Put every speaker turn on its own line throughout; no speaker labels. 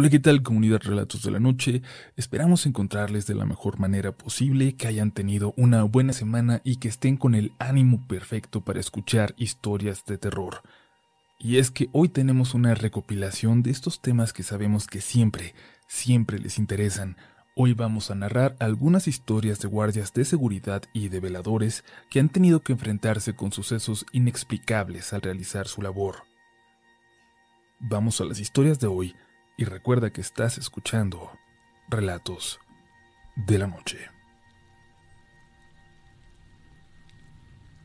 Hola, ¿qué tal comunidad Relatos de la Noche? Esperamos encontrarles de la mejor manera posible, que hayan tenido una buena semana y que estén con el ánimo perfecto para escuchar historias de terror. Y es que hoy tenemos una recopilación de estos temas que sabemos que siempre, siempre les interesan. Hoy vamos a narrar algunas historias de guardias de seguridad y de veladores que han tenido que enfrentarse con sucesos inexplicables al realizar su labor. Vamos a las historias de hoy y recuerda que estás escuchando Relatos de la Noche.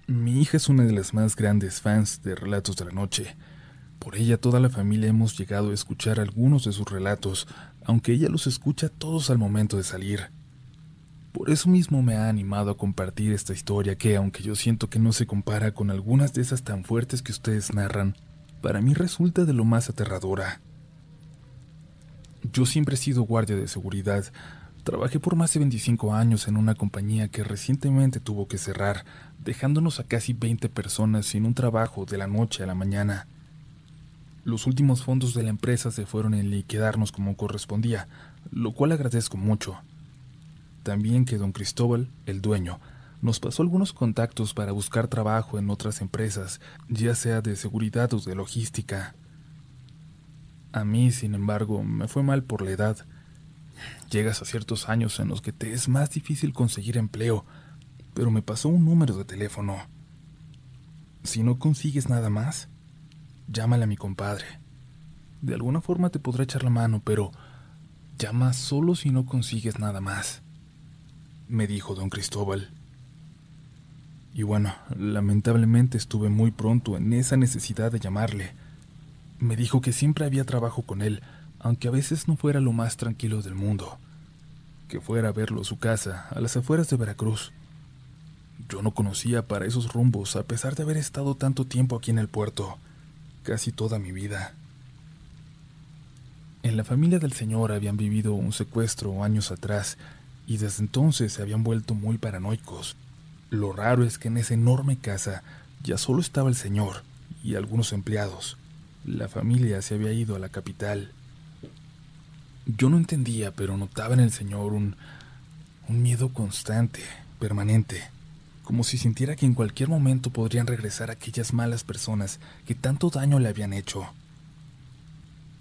Mi hija es una de las más grandes fans de Relatos de la Noche. Por ella toda la familia hemos llegado a escuchar algunos de sus relatos, aunque ella los escucha todos al momento de salir. Por eso mismo me ha animado a compartir esta historia que, aunque yo siento que no se compara con algunas de esas tan fuertes que ustedes narran, para mí resulta de lo más aterradora. Yo siempre he sido guardia de seguridad. Trabajé por más de 25 años en una compañía que recientemente tuvo que cerrar, dejándonos a casi 20 personas sin un trabajo de la noche a la mañana. Los últimos fondos de la empresa se fueron en liquidarnos como correspondía, lo cual agradezco mucho. También que don Cristóbal, el dueño, nos pasó algunos contactos para buscar trabajo en otras empresas, ya sea de seguridad o de logística. A mí, sin embargo, me fue mal por la edad. Llegas a ciertos años en los que te es más difícil conseguir empleo, pero me pasó un número de teléfono. Si no consigues nada más, llámale a mi compadre. De alguna forma te podrá echar la mano, pero llama solo si no consigues nada más, me dijo don Cristóbal. Y bueno, lamentablemente estuve muy pronto en esa necesidad de llamarle. Me dijo que siempre había trabajo con él, aunque a veces no fuera lo más tranquilo del mundo. Que fuera a verlo a su casa, a las afueras de Veracruz. Yo no conocía para esos rumbos, a pesar de haber estado tanto tiempo aquí en el puerto, casi toda mi vida. En la familia del señor habían vivido un secuestro años atrás, y desde entonces se habían vuelto muy paranoicos. Lo raro es que en esa enorme casa ya solo estaba el señor y algunos empleados. La familia se había ido a la capital. Yo no entendía, pero notaba en el señor un, un miedo constante, permanente, como si sintiera que en cualquier momento podrían regresar aquellas malas personas que tanto daño le habían hecho.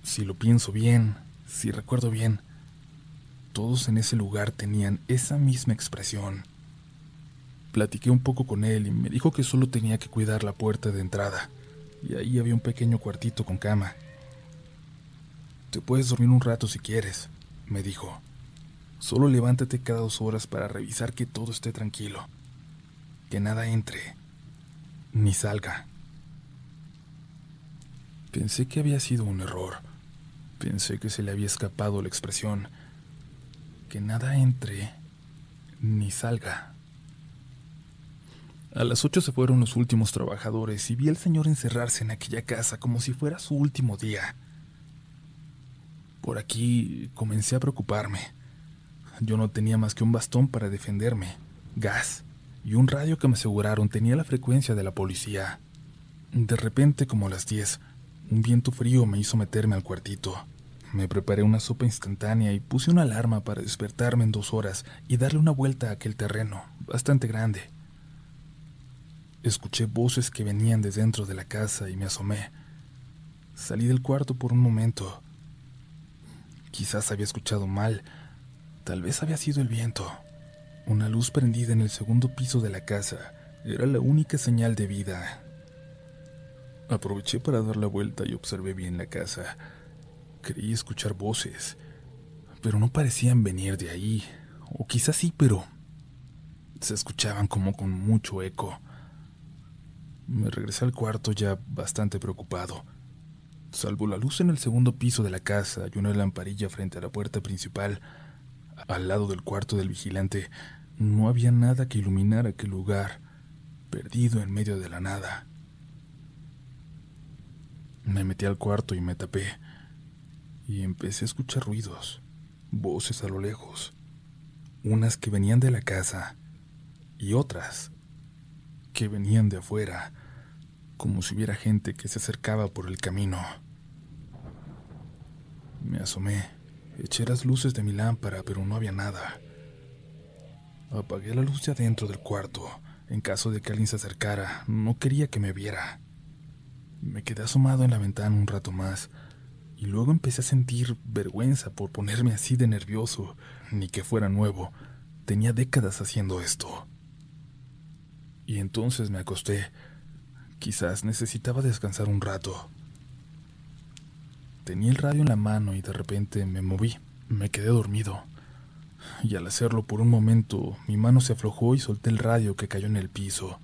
Si lo pienso bien, si recuerdo bien, todos en ese lugar tenían esa misma expresión. Platiqué un poco con él y me dijo que solo tenía que cuidar la puerta de entrada y ahí había un pequeño cuartito con cama. Te puedes dormir un rato si quieres, me dijo. Solo levántate cada dos horas para revisar que todo esté tranquilo. Que nada entre, ni salga. Pensé que había sido un error. Pensé que se le había escapado la expresión. Que nada entre, ni salga. A las ocho se fueron los últimos trabajadores y vi al señor encerrarse en aquella casa como si fuera su último día. Por aquí comencé a preocuparme. Yo no tenía más que un bastón para defenderme, gas y un radio que me aseguraron tenía la frecuencia de la policía. De repente, como a las diez, un viento frío me hizo meterme al cuartito. Me preparé una sopa instantánea y puse una alarma para despertarme en dos horas y darle una vuelta a aquel terreno, bastante grande. Escuché voces que venían de dentro de la casa y me asomé. Salí del cuarto por un momento. Quizás había escuchado mal. Tal vez había sido el viento. Una luz prendida en el segundo piso de la casa era la única señal de vida. Aproveché para dar la vuelta y observé bien la casa. Creí escuchar voces, pero no parecían venir de ahí. O quizás sí, pero se escuchaban como con mucho eco. Me regresé al cuarto ya bastante preocupado. Salvo la luz en el segundo piso de la casa y una lamparilla frente a la puerta principal, al lado del cuarto del vigilante, no había nada que iluminar aquel lugar, perdido en medio de la nada. Me metí al cuarto y me tapé, y empecé a escuchar ruidos, voces a lo lejos, unas que venían de la casa y otras que venían de afuera, como si hubiera gente que se acercaba por el camino. Me asomé, eché las luces de mi lámpara, pero no había nada. Apagué la luz de adentro del cuarto. En caso de que alguien se acercara, no quería que me viera. Me quedé asomado en la ventana un rato más, y luego empecé a sentir vergüenza por ponerme así de nervioso, ni que fuera nuevo. Tenía décadas haciendo esto. Y entonces me acosté. Quizás necesitaba descansar un rato. Tenía el radio en la mano y de repente me moví. Me quedé dormido. Y al hacerlo por un momento, mi mano se aflojó y solté el radio que cayó en el piso.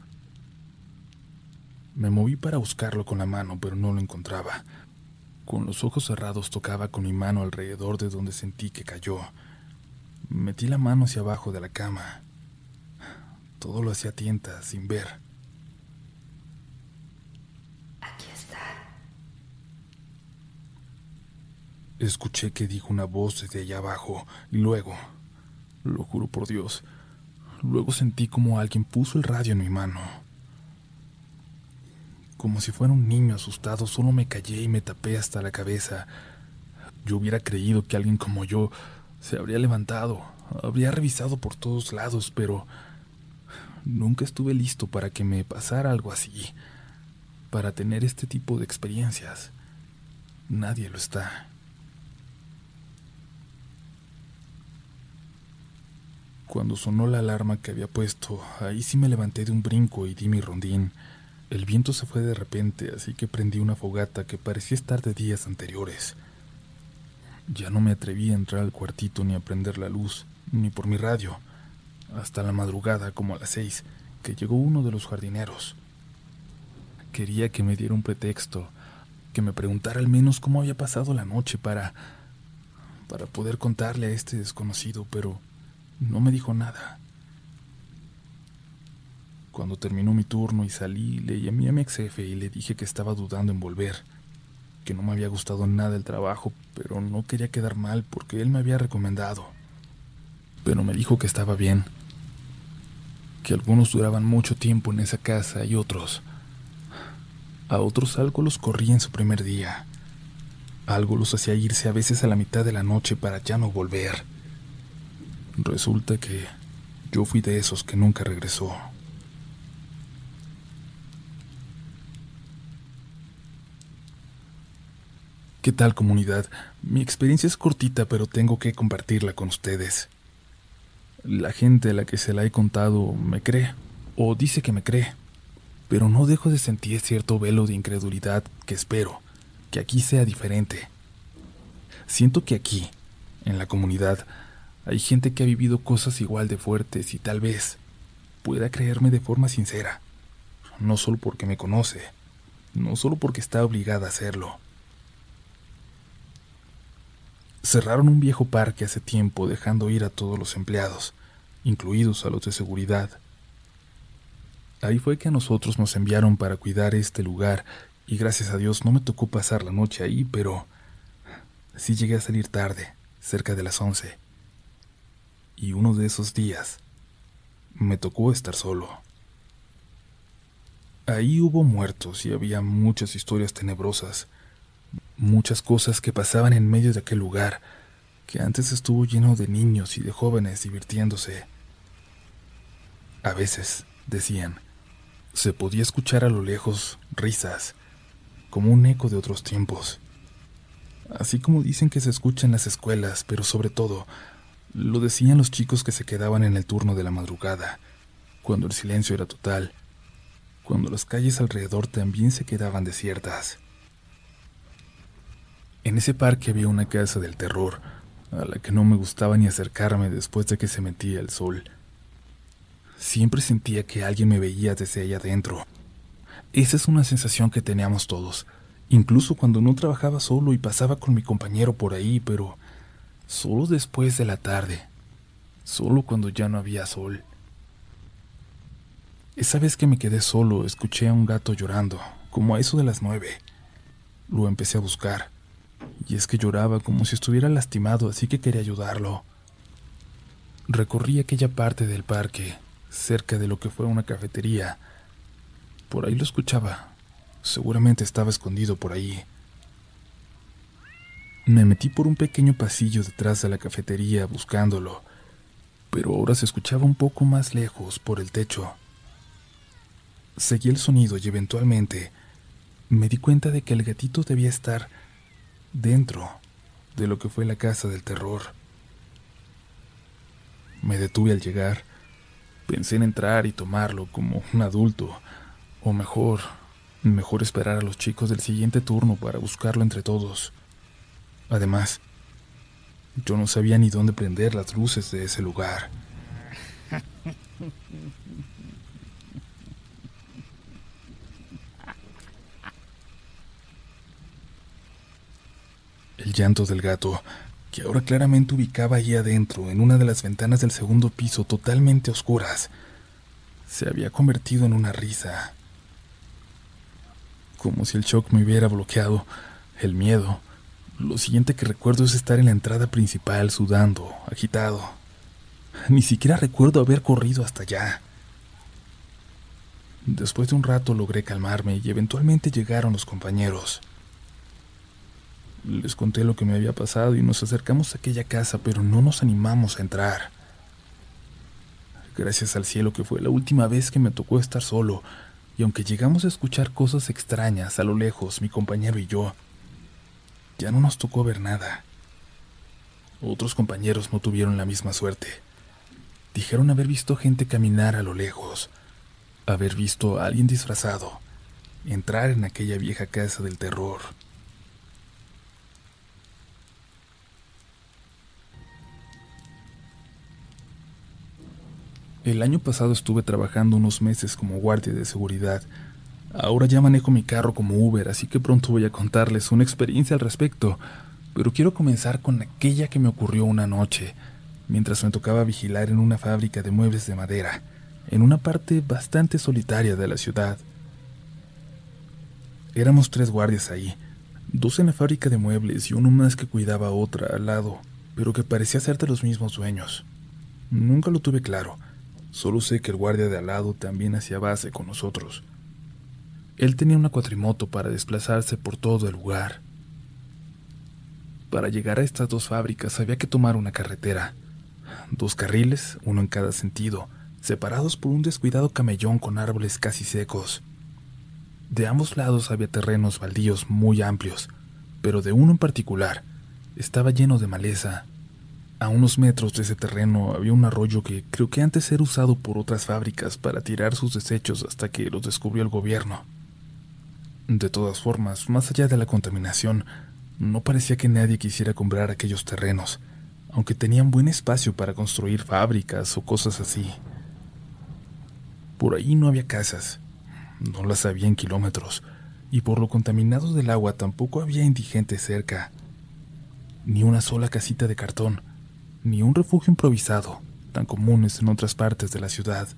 Me moví para buscarlo con la mano, pero no lo encontraba. Con los ojos cerrados tocaba con mi mano alrededor de donde sentí que cayó. Metí la mano hacia abajo de la cama. Todo lo hacía tienta, sin ver.
Aquí está.
Escuché que dijo una voz desde allá abajo y luego, lo juro por Dios, luego sentí como alguien puso el radio en mi mano. Como si fuera un niño asustado, solo me callé y me tapé hasta la cabeza. Yo hubiera creído que alguien como yo se habría levantado, habría revisado por todos lados, pero nunca estuve listo para que me pasara algo así, para tener este tipo de experiencias. Nadie lo está. Cuando sonó la alarma que había puesto, ahí sí me levanté de un brinco y di mi rondín. El viento se fue de repente, así que prendí una fogata que parecía estar de días anteriores. Ya no me atreví a entrar al cuartito ni a prender la luz, ni por mi radio, hasta la madrugada, como a las seis, que llegó uno de los jardineros. Quería que me diera un pretexto, que me preguntara al menos cómo había pasado la noche para para poder contarle a este desconocido, pero no me dijo nada. Cuando terminó mi turno y salí, le llamé a mi ex jefe y le dije que estaba dudando en volver, que no me había gustado nada el trabajo, pero no quería quedar mal porque él me había recomendado. Pero me dijo que estaba bien, que algunos duraban mucho tiempo en esa casa y otros. A otros algo los corría en su primer día. Algo los hacía irse a veces a la mitad de la noche para ya no volver. Resulta que yo fui de esos que nunca regresó. ¿Qué tal comunidad? Mi experiencia es cortita, pero tengo que compartirla con ustedes. La gente a la que se la he contado me cree, o dice que me cree, pero no dejo de sentir cierto velo de incredulidad que espero que aquí sea diferente. Siento que aquí, en la comunidad, hay gente que ha vivido cosas igual de fuertes y tal vez pueda creerme de forma sincera, no solo porque me conoce, no solo porque está obligada a hacerlo. Cerraron un viejo parque hace tiempo dejando ir a todos los empleados, incluidos a los de seguridad. Ahí fue que a nosotros nos enviaron para cuidar este lugar y gracias a Dios no me tocó pasar la noche ahí, pero sí llegué a salir tarde, cerca de las once. Y uno de esos días me tocó estar solo. Ahí hubo muertos y había muchas historias tenebrosas muchas cosas que pasaban en medio de aquel lugar, que antes estuvo lleno de niños y de jóvenes divirtiéndose. A veces, decían, se podía escuchar a lo lejos risas, como un eco de otros tiempos. Así como dicen que se escucha en las escuelas, pero sobre todo, lo decían los chicos que se quedaban en el turno de la madrugada, cuando el silencio era total, cuando las calles alrededor también se quedaban desiertas. En ese parque había una casa del terror, a la que no me gustaba ni acercarme después de que se metía el sol. Siempre sentía que alguien me veía desde allá adentro. Esa es una sensación que teníamos todos, incluso cuando no trabajaba solo y pasaba con mi compañero por ahí, pero solo después de la tarde, solo cuando ya no había sol. Esa vez que me quedé solo, escuché a un gato llorando, como a eso de las nueve. Lo empecé a buscar y es que lloraba como si estuviera lastimado, así que quería ayudarlo. Recorrí aquella parte del parque, cerca de lo que fue una cafetería. Por ahí lo escuchaba. Seguramente estaba escondido por ahí. Me metí por un pequeño pasillo detrás de la cafetería buscándolo, pero ahora se escuchaba un poco más lejos por el techo. Seguí el sonido y eventualmente me di cuenta de que el gatito debía estar dentro de lo que fue la casa del terror. Me detuve al llegar. Pensé en entrar y tomarlo como un adulto, o mejor, mejor esperar a los chicos del siguiente turno para buscarlo entre todos. Además, yo no sabía ni dónde prender las luces de ese lugar. El llanto del gato, que ahora claramente ubicaba ahí adentro, en una de las ventanas del segundo piso totalmente oscuras, se había convertido en una risa. Como si el shock me hubiera bloqueado, el miedo, lo siguiente que recuerdo es estar en la entrada principal sudando, agitado. Ni siquiera recuerdo haber corrido hasta allá. Después de un rato logré calmarme y eventualmente llegaron los compañeros. Les conté lo que me había pasado y nos acercamos a aquella casa, pero no nos animamos a entrar. Gracias al cielo que fue la última vez que me tocó estar solo, y aunque llegamos a escuchar cosas extrañas a lo lejos, mi compañero y yo, ya no nos tocó ver nada. Otros compañeros no tuvieron la misma suerte. Dijeron haber visto gente caminar a lo lejos, haber visto a alguien disfrazado entrar en aquella vieja casa del terror. El año pasado estuve trabajando unos meses como guardia de seguridad Ahora ya manejo mi carro como Uber, así que pronto voy a contarles una experiencia al respecto, pero quiero comenzar con aquella que me ocurrió una noche, mientras me tocaba vigilar en una fábrica de muebles de madera, en una parte bastante solitaria de la ciudad. Éramos tres guardias ahí, dos en la fábrica de muebles y uno más que cuidaba a otra al lado, pero que parecía ser de los mismos dueños. Nunca lo tuve claro, solo sé que el guardia de al lado también hacía base con nosotros. Él tenía una cuatrimoto para desplazarse por todo el lugar. Para llegar a estas dos fábricas había que tomar una carretera. Dos carriles, uno en cada sentido, separados por un descuidado camellón con árboles casi secos. De ambos lados había terrenos baldíos muy amplios, pero de uno en particular estaba lleno de maleza. A unos metros de ese terreno había un arroyo que creo que antes era usado por otras fábricas para tirar sus desechos hasta que los descubrió el gobierno. De todas formas, más allá de la contaminación, no parecía que nadie quisiera comprar aquellos terrenos, aunque tenían buen espacio para construir fábricas o cosas así. Por ahí no había casas, no las había en kilómetros, y por lo contaminado del agua tampoco había indigentes cerca. Ni una sola casita de cartón, ni un refugio improvisado, tan comunes en otras partes de la ciudad.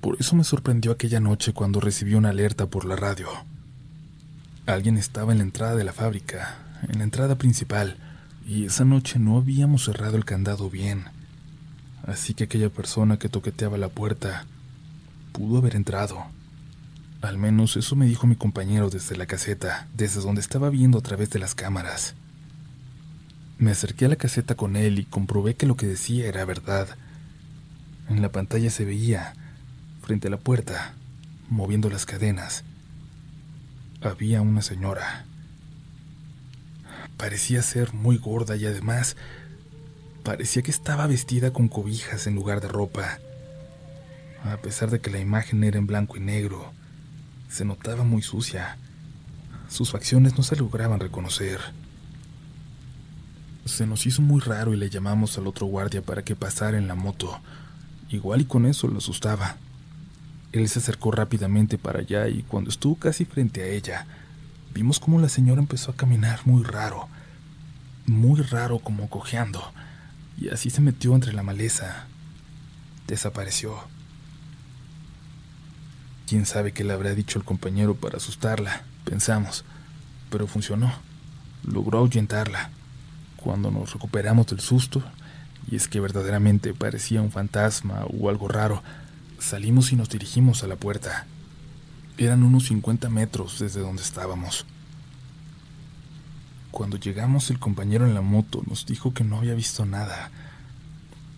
Por eso me sorprendió aquella noche cuando recibí una alerta por la radio. Alguien estaba en la entrada de la fábrica, en la entrada principal, y esa noche no habíamos cerrado el candado bien. Así que aquella persona que toqueteaba la puerta pudo haber entrado. Al menos eso me dijo mi compañero desde la caseta, desde donde estaba viendo a través de las cámaras. Me acerqué a la caseta con él y comprobé que lo que decía era verdad. En la pantalla se veía frente a la puerta, moviendo las cadenas, había una señora. Parecía ser muy gorda y además parecía que estaba vestida con cobijas en lugar de ropa. A pesar de que la imagen era en blanco y negro, se notaba muy sucia. Sus facciones no se lograban reconocer. Se nos hizo muy raro y le llamamos al otro guardia para que pasara en la moto. Igual y con eso lo asustaba. Él se acercó rápidamente para allá y cuando estuvo casi frente a ella, vimos como la señora empezó a caminar muy raro, muy raro como cojeando, y así se metió entre la maleza. Desapareció. Quién sabe qué le habrá dicho el compañero para asustarla, pensamos, pero funcionó. Logró ahuyentarla. Cuando nos recuperamos del susto, y es que verdaderamente parecía un fantasma o algo raro, Salimos y nos dirigimos a la puerta. Eran unos 50 metros desde donde estábamos. Cuando llegamos el compañero en la moto nos dijo que no había visto nada,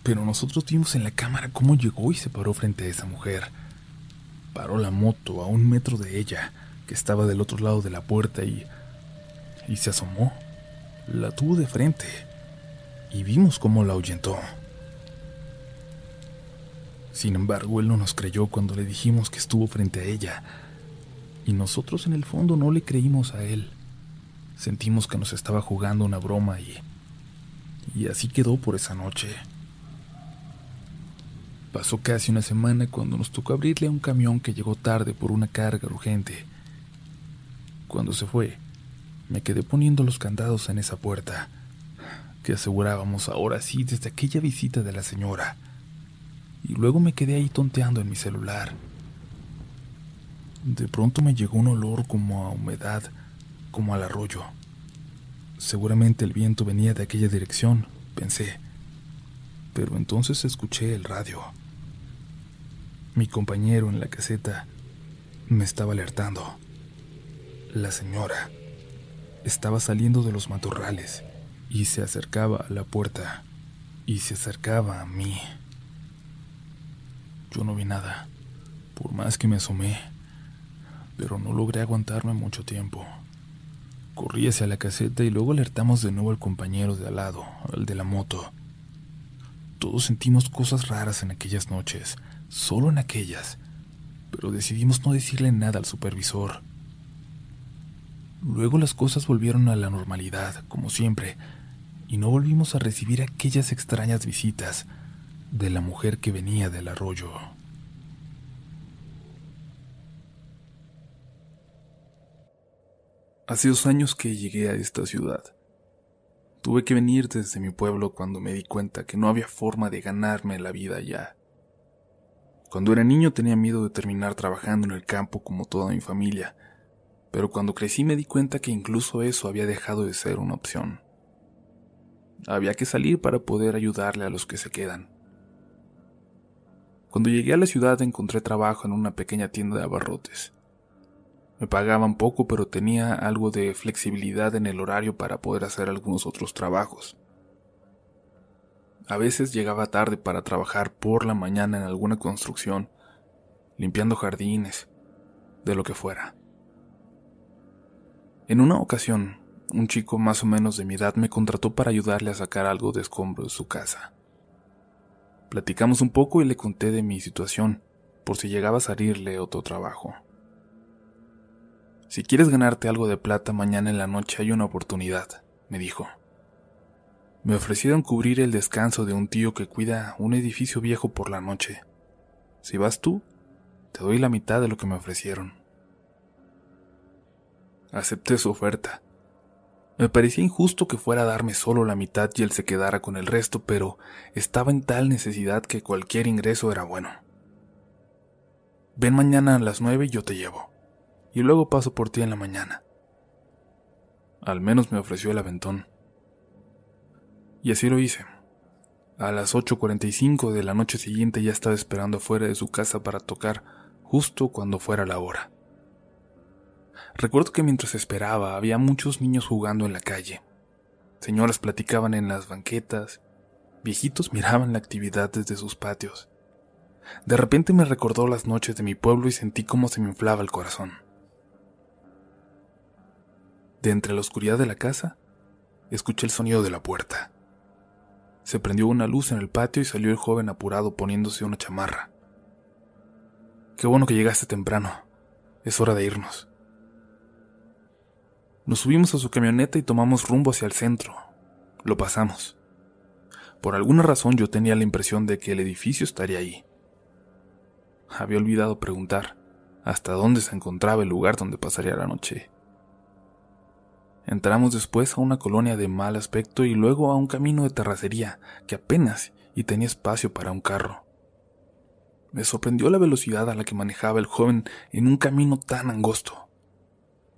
pero nosotros vimos en la cámara cómo llegó y se paró frente a esa mujer. Paró la moto a un metro de ella, que estaba del otro lado de la puerta y... y se asomó. La tuvo de frente y vimos cómo la ahuyentó. Sin embargo, él no nos creyó cuando le dijimos que estuvo frente a ella, y nosotros en el fondo no le creímos a él. Sentimos que nos estaba jugando una broma y... y así quedó por esa noche. Pasó casi una semana cuando nos tocó abrirle a un camión que llegó tarde por una carga urgente. Cuando se fue, me quedé poniendo los candados en esa puerta, que asegurábamos ahora sí desde aquella visita de la señora. Y luego me quedé ahí tonteando en mi celular. De pronto me llegó un olor como a humedad como al arroyo. Seguramente el viento venía de aquella dirección, pensé. Pero entonces escuché el radio. Mi compañero en la caseta me estaba alertando. La señora estaba saliendo de los matorrales y se acercaba a la puerta y se acercaba a mí. Yo no vi nada, por más que me asomé, pero no logré aguantarme mucho tiempo. Corrí hacia la caseta y luego alertamos de nuevo al compañero de al lado, al de la moto. Todos sentimos cosas raras en aquellas noches, solo en aquellas, pero decidimos no decirle nada al supervisor. Luego las cosas volvieron a la normalidad, como siempre, y no volvimos a recibir aquellas extrañas visitas de la mujer que venía del arroyo. Hace dos años que llegué a esta ciudad. Tuve que venir desde mi pueblo cuando me di cuenta que no había forma de ganarme la vida ya. Cuando era niño tenía miedo de terminar trabajando en el campo como toda mi familia, pero cuando crecí me di cuenta que incluso eso había dejado de ser una opción. Había que salir para poder ayudarle a los que se quedan. Cuando llegué a la ciudad encontré trabajo en una pequeña tienda de abarrotes. Me pagaban poco, pero tenía algo de flexibilidad en el horario para poder hacer algunos otros trabajos. A veces llegaba tarde para trabajar por la mañana en alguna construcción, limpiando jardines, de lo que fuera. En una ocasión, un chico más o menos de mi edad me contrató para ayudarle a sacar algo de escombro de su casa. Platicamos un poco y le conté de mi situación, por si llegaba a salirle otro trabajo. Si quieres ganarte algo de plata mañana en la noche hay una oportunidad, me dijo. Me ofrecieron cubrir el descanso de un tío que cuida un edificio viejo por la noche. Si vas tú, te doy la mitad de lo que me ofrecieron. Acepté su oferta. Me parecía injusto que fuera a darme solo la mitad y él se quedara con el resto, pero estaba en tal necesidad que cualquier ingreso era bueno. Ven mañana a las nueve y yo te llevo y luego paso por ti en la mañana. Al menos me ofreció el aventón. Y así lo hice. A las 8.45 de la noche siguiente ya estaba esperando afuera de su casa para tocar justo cuando fuera la hora. Recuerdo que mientras esperaba había muchos niños jugando en la calle. Señoras platicaban en las banquetas, viejitos miraban la actividad desde sus patios. De repente me recordó las noches de mi pueblo y sentí cómo se me inflaba el corazón. De entre la oscuridad de la casa, escuché el sonido de la puerta. Se prendió una luz en el patio y salió el joven apurado poniéndose una chamarra. Qué bueno que llegaste temprano. Es hora de irnos. Nos subimos a su camioneta y tomamos rumbo hacia el centro. Lo pasamos. Por alguna razón yo tenía la impresión de que el edificio estaría ahí. Había olvidado preguntar hasta dónde se encontraba el lugar donde pasaría la noche. Entramos después a una colonia de mal aspecto y luego a un camino de terracería que apenas y tenía espacio para un carro. Me sorprendió la velocidad a la que manejaba el joven en un camino tan angosto.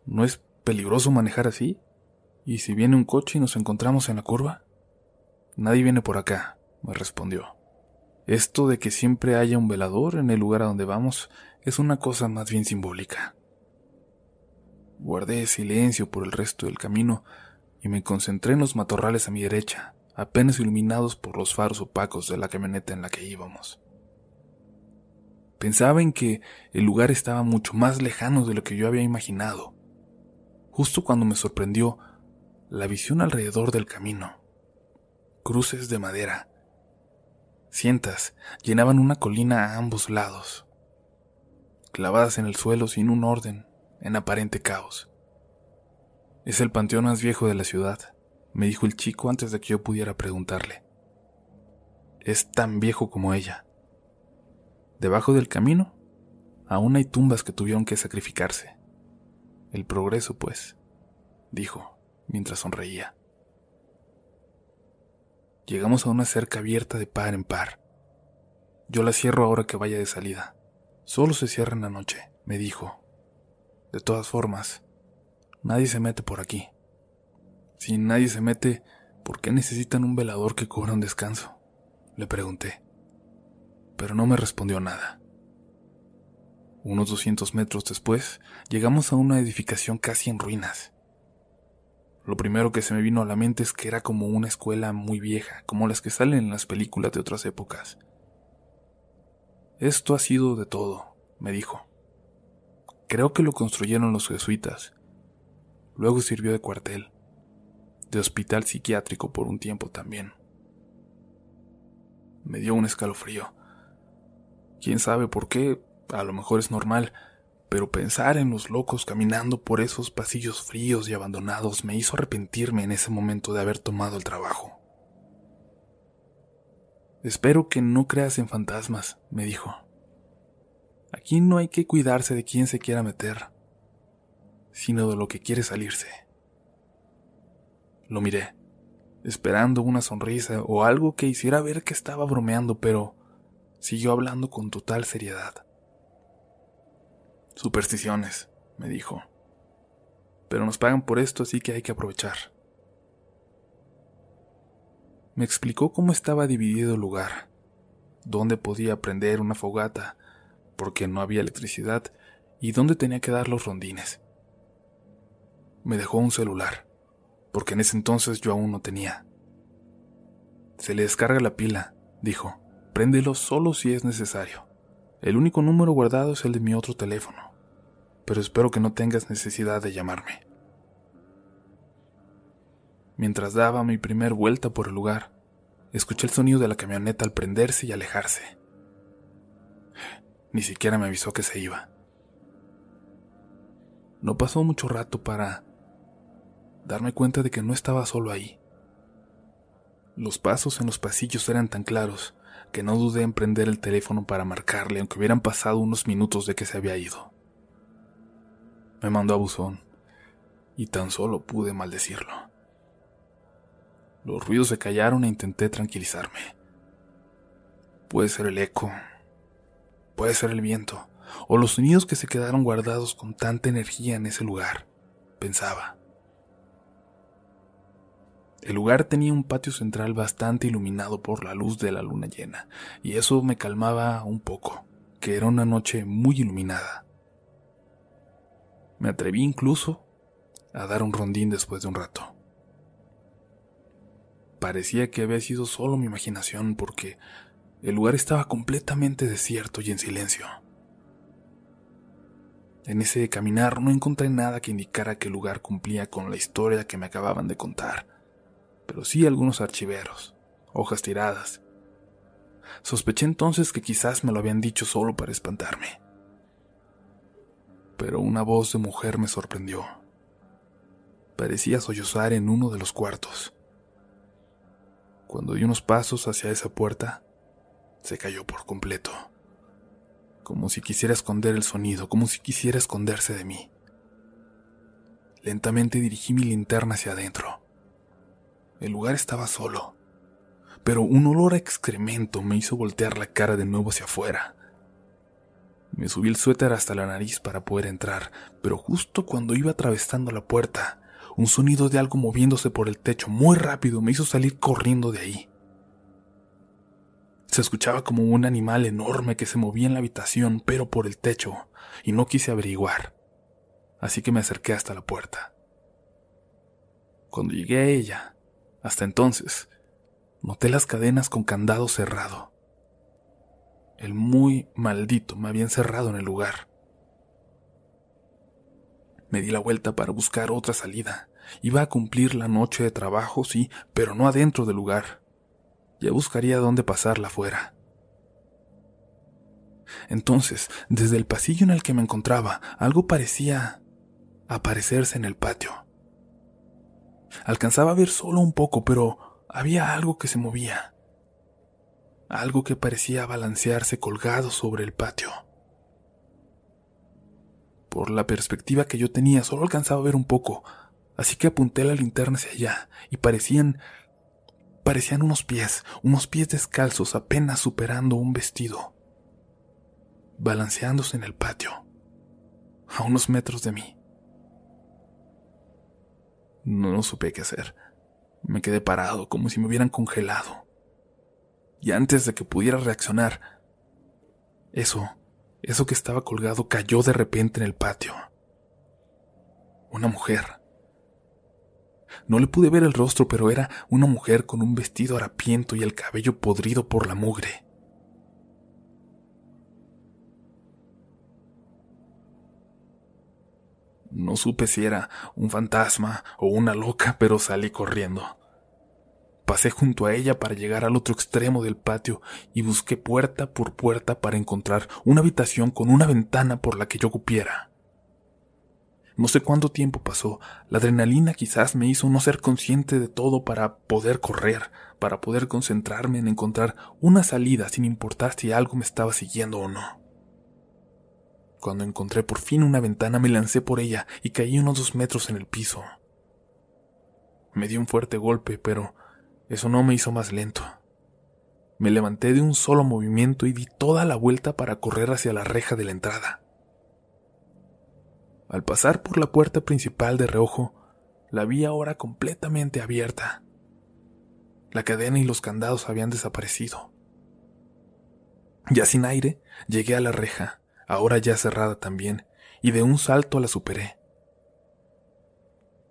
¿No es peligroso manejar así? ¿Y si viene un coche y nos encontramos en la curva? Nadie viene por acá, me respondió. Esto de que siempre haya un velador en el lugar a donde vamos es una cosa más bien simbólica. Guardé silencio por el resto del camino, y me concentré en los matorrales a mi derecha, apenas iluminados por los faros opacos de la camioneta en la que íbamos. Pensaba en que el lugar estaba mucho más lejano de lo que yo había imaginado, justo cuando me sorprendió la visión alrededor del camino. Cruces de madera. Cientas llenaban una colina a ambos lados, clavadas en el suelo sin un orden, en aparente caos. Es el panteón más viejo de la ciudad, me dijo el chico antes de que yo pudiera preguntarle. Es tan viejo como ella. Debajo del camino, aún hay tumbas que tuvieron que sacrificarse. El progreso, pues, dijo, mientras sonreía. Llegamos a una cerca abierta de par en par. Yo la cierro ahora que vaya de salida. Solo se cierra en la noche, me dijo. De todas formas, nadie se mete por aquí. Si nadie se mete, ¿por qué necesitan un velador que cobra un descanso? Le pregunté. Pero no me respondió nada. Unos 200 metros después, llegamos a una edificación casi en ruinas. Lo primero que se me vino a la mente es que era como una escuela muy vieja, como las que salen en las películas de otras épocas. Esto ha sido de todo, me dijo. Creo que lo construyeron los jesuitas. Luego sirvió de cuartel de hospital psiquiátrico por un tiempo también. Me dio un escalofrío. Quién sabe por qué, a lo mejor es normal, pero pensar en los locos caminando por esos pasillos fríos y abandonados me hizo arrepentirme en ese momento de haber tomado el trabajo. Espero que no creas en fantasmas, me dijo. Aquí no hay que cuidarse de quién se quiera meter, sino de lo que quiere salirse. Lo miré, esperando una sonrisa o algo que hiciera ver que estaba bromeando, pero siguió hablando con total seriedad. Supersticiones, me dijo. Pero nos pagan por esto, así que hay que aprovechar. Me explicó cómo estaba dividido el lugar, dónde podía prender una fogata, porque no había electricidad, y dónde tenía que dar los rondines. Me dejó un celular porque en ese entonces yo aún no tenía. Se le descarga la pila, dijo. Préndelo solo si es necesario. El único número guardado es el de mi otro teléfono, pero espero que no tengas necesidad de llamarme. Mientras daba mi primer vuelta por el lugar, escuché el sonido de la camioneta al prenderse y alejarse. Ni siquiera me avisó que se iba. No pasó mucho rato para darme cuenta de que no estaba solo ahí. Los pasos en los pasillos eran tan claros que no dudé en prender el teléfono para marcarle aunque hubieran pasado unos minutos de que se había ido. Me mandó a buzón y tan solo pude maldecirlo. Los ruidos se callaron e intenté tranquilizarme. Puede ser el eco, puede ser el viento, o los sonidos que se quedaron guardados con tanta energía en ese lugar, pensaba. El lugar tenía un patio central bastante iluminado por la luz de la luna llena, y eso me calmaba un poco, que era una noche muy iluminada. Me atreví incluso a dar un rondín después de un rato. Parecía que había sido solo mi imaginación porque el lugar estaba completamente desierto y en silencio. En ese caminar no encontré nada que indicara que el lugar cumplía con la historia que me acababan de contar pero sí algunos archiveros, hojas tiradas. Sospeché entonces que quizás me lo habían dicho solo para espantarme. Pero una voz de mujer me sorprendió. Parecía sollozar en uno de los cuartos. Cuando di unos pasos hacia esa puerta, se cayó por completo, como si quisiera esconder el sonido, como si quisiera esconderse de mí. Lentamente dirigí mi linterna hacia adentro. El lugar estaba solo, pero un olor a excremento me hizo voltear la cara de nuevo hacia afuera. Me subí el suéter hasta la nariz para poder entrar, pero justo cuando iba atravesando la puerta, un sonido de algo moviéndose por el techo muy rápido me hizo salir corriendo de ahí. Se escuchaba como un animal enorme que se movía en la habitación, pero por el techo, y no quise averiguar. Así que me acerqué hasta la puerta. Cuando llegué a ella, hasta entonces, noté las cadenas con candado cerrado. El muy maldito me había encerrado en el lugar. Me di la vuelta para buscar otra salida. Iba a cumplir la noche de trabajo, sí, pero no adentro del lugar. Ya buscaría dónde pasarla afuera. Entonces, desde el pasillo en el que me encontraba, algo parecía aparecerse en el patio. Alcanzaba a ver solo un poco, pero había algo que se movía. Algo que parecía balancearse colgado sobre el patio. Por la perspectiva que yo tenía, solo alcanzaba a ver un poco, así que apunté la linterna hacia allá y parecían parecían unos pies, unos pies descalzos apenas superando un vestido, balanceándose en el patio, a unos metros de mí. No, no supe qué hacer. Me quedé parado como si me hubieran congelado. Y antes de que pudiera reaccionar, eso, eso que estaba colgado cayó de repente en el patio. Una mujer. No le pude ver el rostro, pero era una mujer con un vestido harapiento y el cabello podrido por la mugre. No supe si era un fantasma o una loca, pero salí corriendo. Pasé junto a ella para llegar al otro extremo del patio y busqué puerta por puerta para encontrar una habitación con una ventana por la que yo cupiera. No sé cuánto tiempo pasó. La adrenalina quizás me hizo no ser consciente de todo para poder correr, para poder concentrarme en encontrar una salida sin importar si algo me estaba siguiendo o no. Cuando encontré por fin una ventana me lancé por ella y caí unos dos metros en el piso. Me di un fuerte golpe, pero eso no me hizo más lento. Me levanté de un solo movimiento y di toda la vuelta para correr hacia la reja de la entrada. Al pasar por la puerta principal de reojo, la vi ahora completamente abierta. La cadena y los candados habían desaparecido. Ya sin aire, llegué a la reja, ahora ya cerrada también, y de un salto la superé.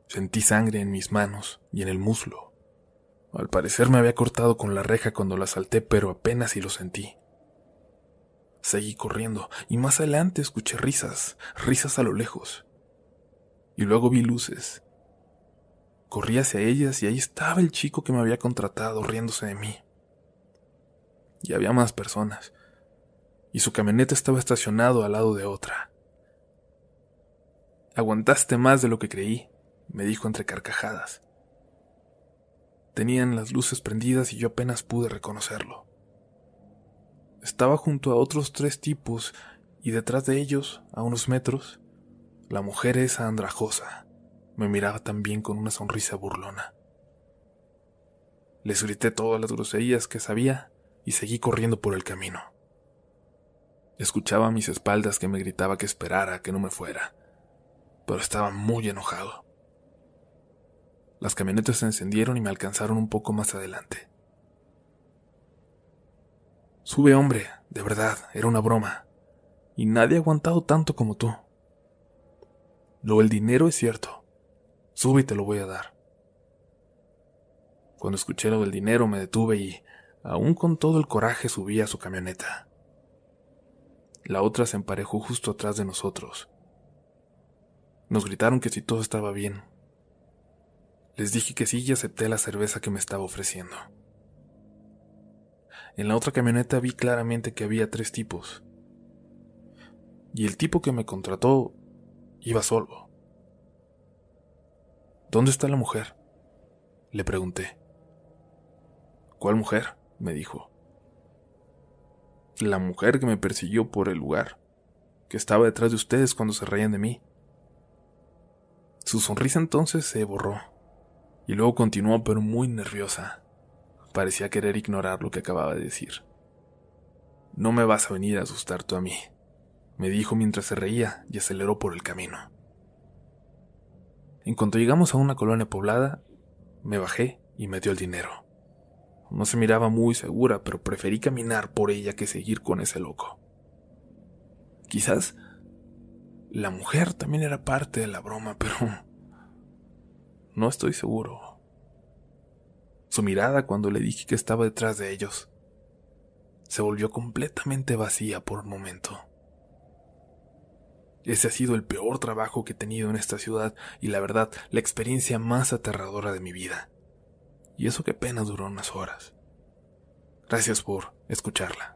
Sentí sangre en mis manos y en el muslo. Al parecer me había cortado con la reja cuando la salté, pero apenas si lo sentí. Seguí corriendo y más adelante escuché risas, risas a lo lejos. Y luego vi luces. Corrí hacia ellas y ahí estaba el chico que me había contratado riéndose de mí. Y había más personas. Y su camioneta estaba estacionado al lado de otra. Aguantaste más de lo que creí, me dijo entre carcajadas. Tenían las luces prendidas y yo apenas pude reconocerlo. Estaba junto a otros tres tipos y detrás de ellos, a unos metros, la mujer esa andrajosa me miraba también con una sonrisa burlona. Les grité todas las groserías que sabía y seguí corriendo por el camino. Escuchaba a mis espaldas que me gritaba que esperara, que no me fuera, pero estaba muy enojado. Las camionetas se encendieron y me alcanzaron un poco más adelante. Sube, hombre, de verdad, era una broma. Y nadie ha aguantado tanto como tú. Lo del dinero es cierto. Sube y te lo voy a dar. Cuando escuché lo del dinero me detuve y, aún con todo el coraje, subí a su camioneta. La otra se emparejó justo atrás de nosotros. Nos gritaron que si todo estaba bien. Les dije que sí y acepté la cerveza que me estaba ofreciendo. En la otra camioneta vi claramente que había tres tipos. Y el tipo que me contrató iba solo. ¿Dónde está la mujer? Le pregunté. ¿Cuál mujer? me dijo. La mujer que me persiguió por el lugar, que estaba detrás de ustedes cuando se reían de mí. Su sonrisa entonces se borró, y luego continuó pero muy nerviosa. Parecía querer ignorar lo que acababa de decir. No me vas a venir a asustar tú a mí, me dijo mientras se reía y aceleró por el camino. En cuanto llegamos a una colonia poblada, me bajé y me dio el dinero. No se miraba muy segura, pero preferí caminar por ella que seguir con ese loco. Quizás la mujer también era parte de la broma, pero No estoy seguro. Su mirada cuando le dije que estaba detrás de ellos se volvió completamente vacía por un momento. Ese ha sido el peor trabajo que he tenido en esta ciudad y la verdad, la experiencia más aterradora de mi vida. Y eso que apenas duró unas horas. Gracias por escucharla.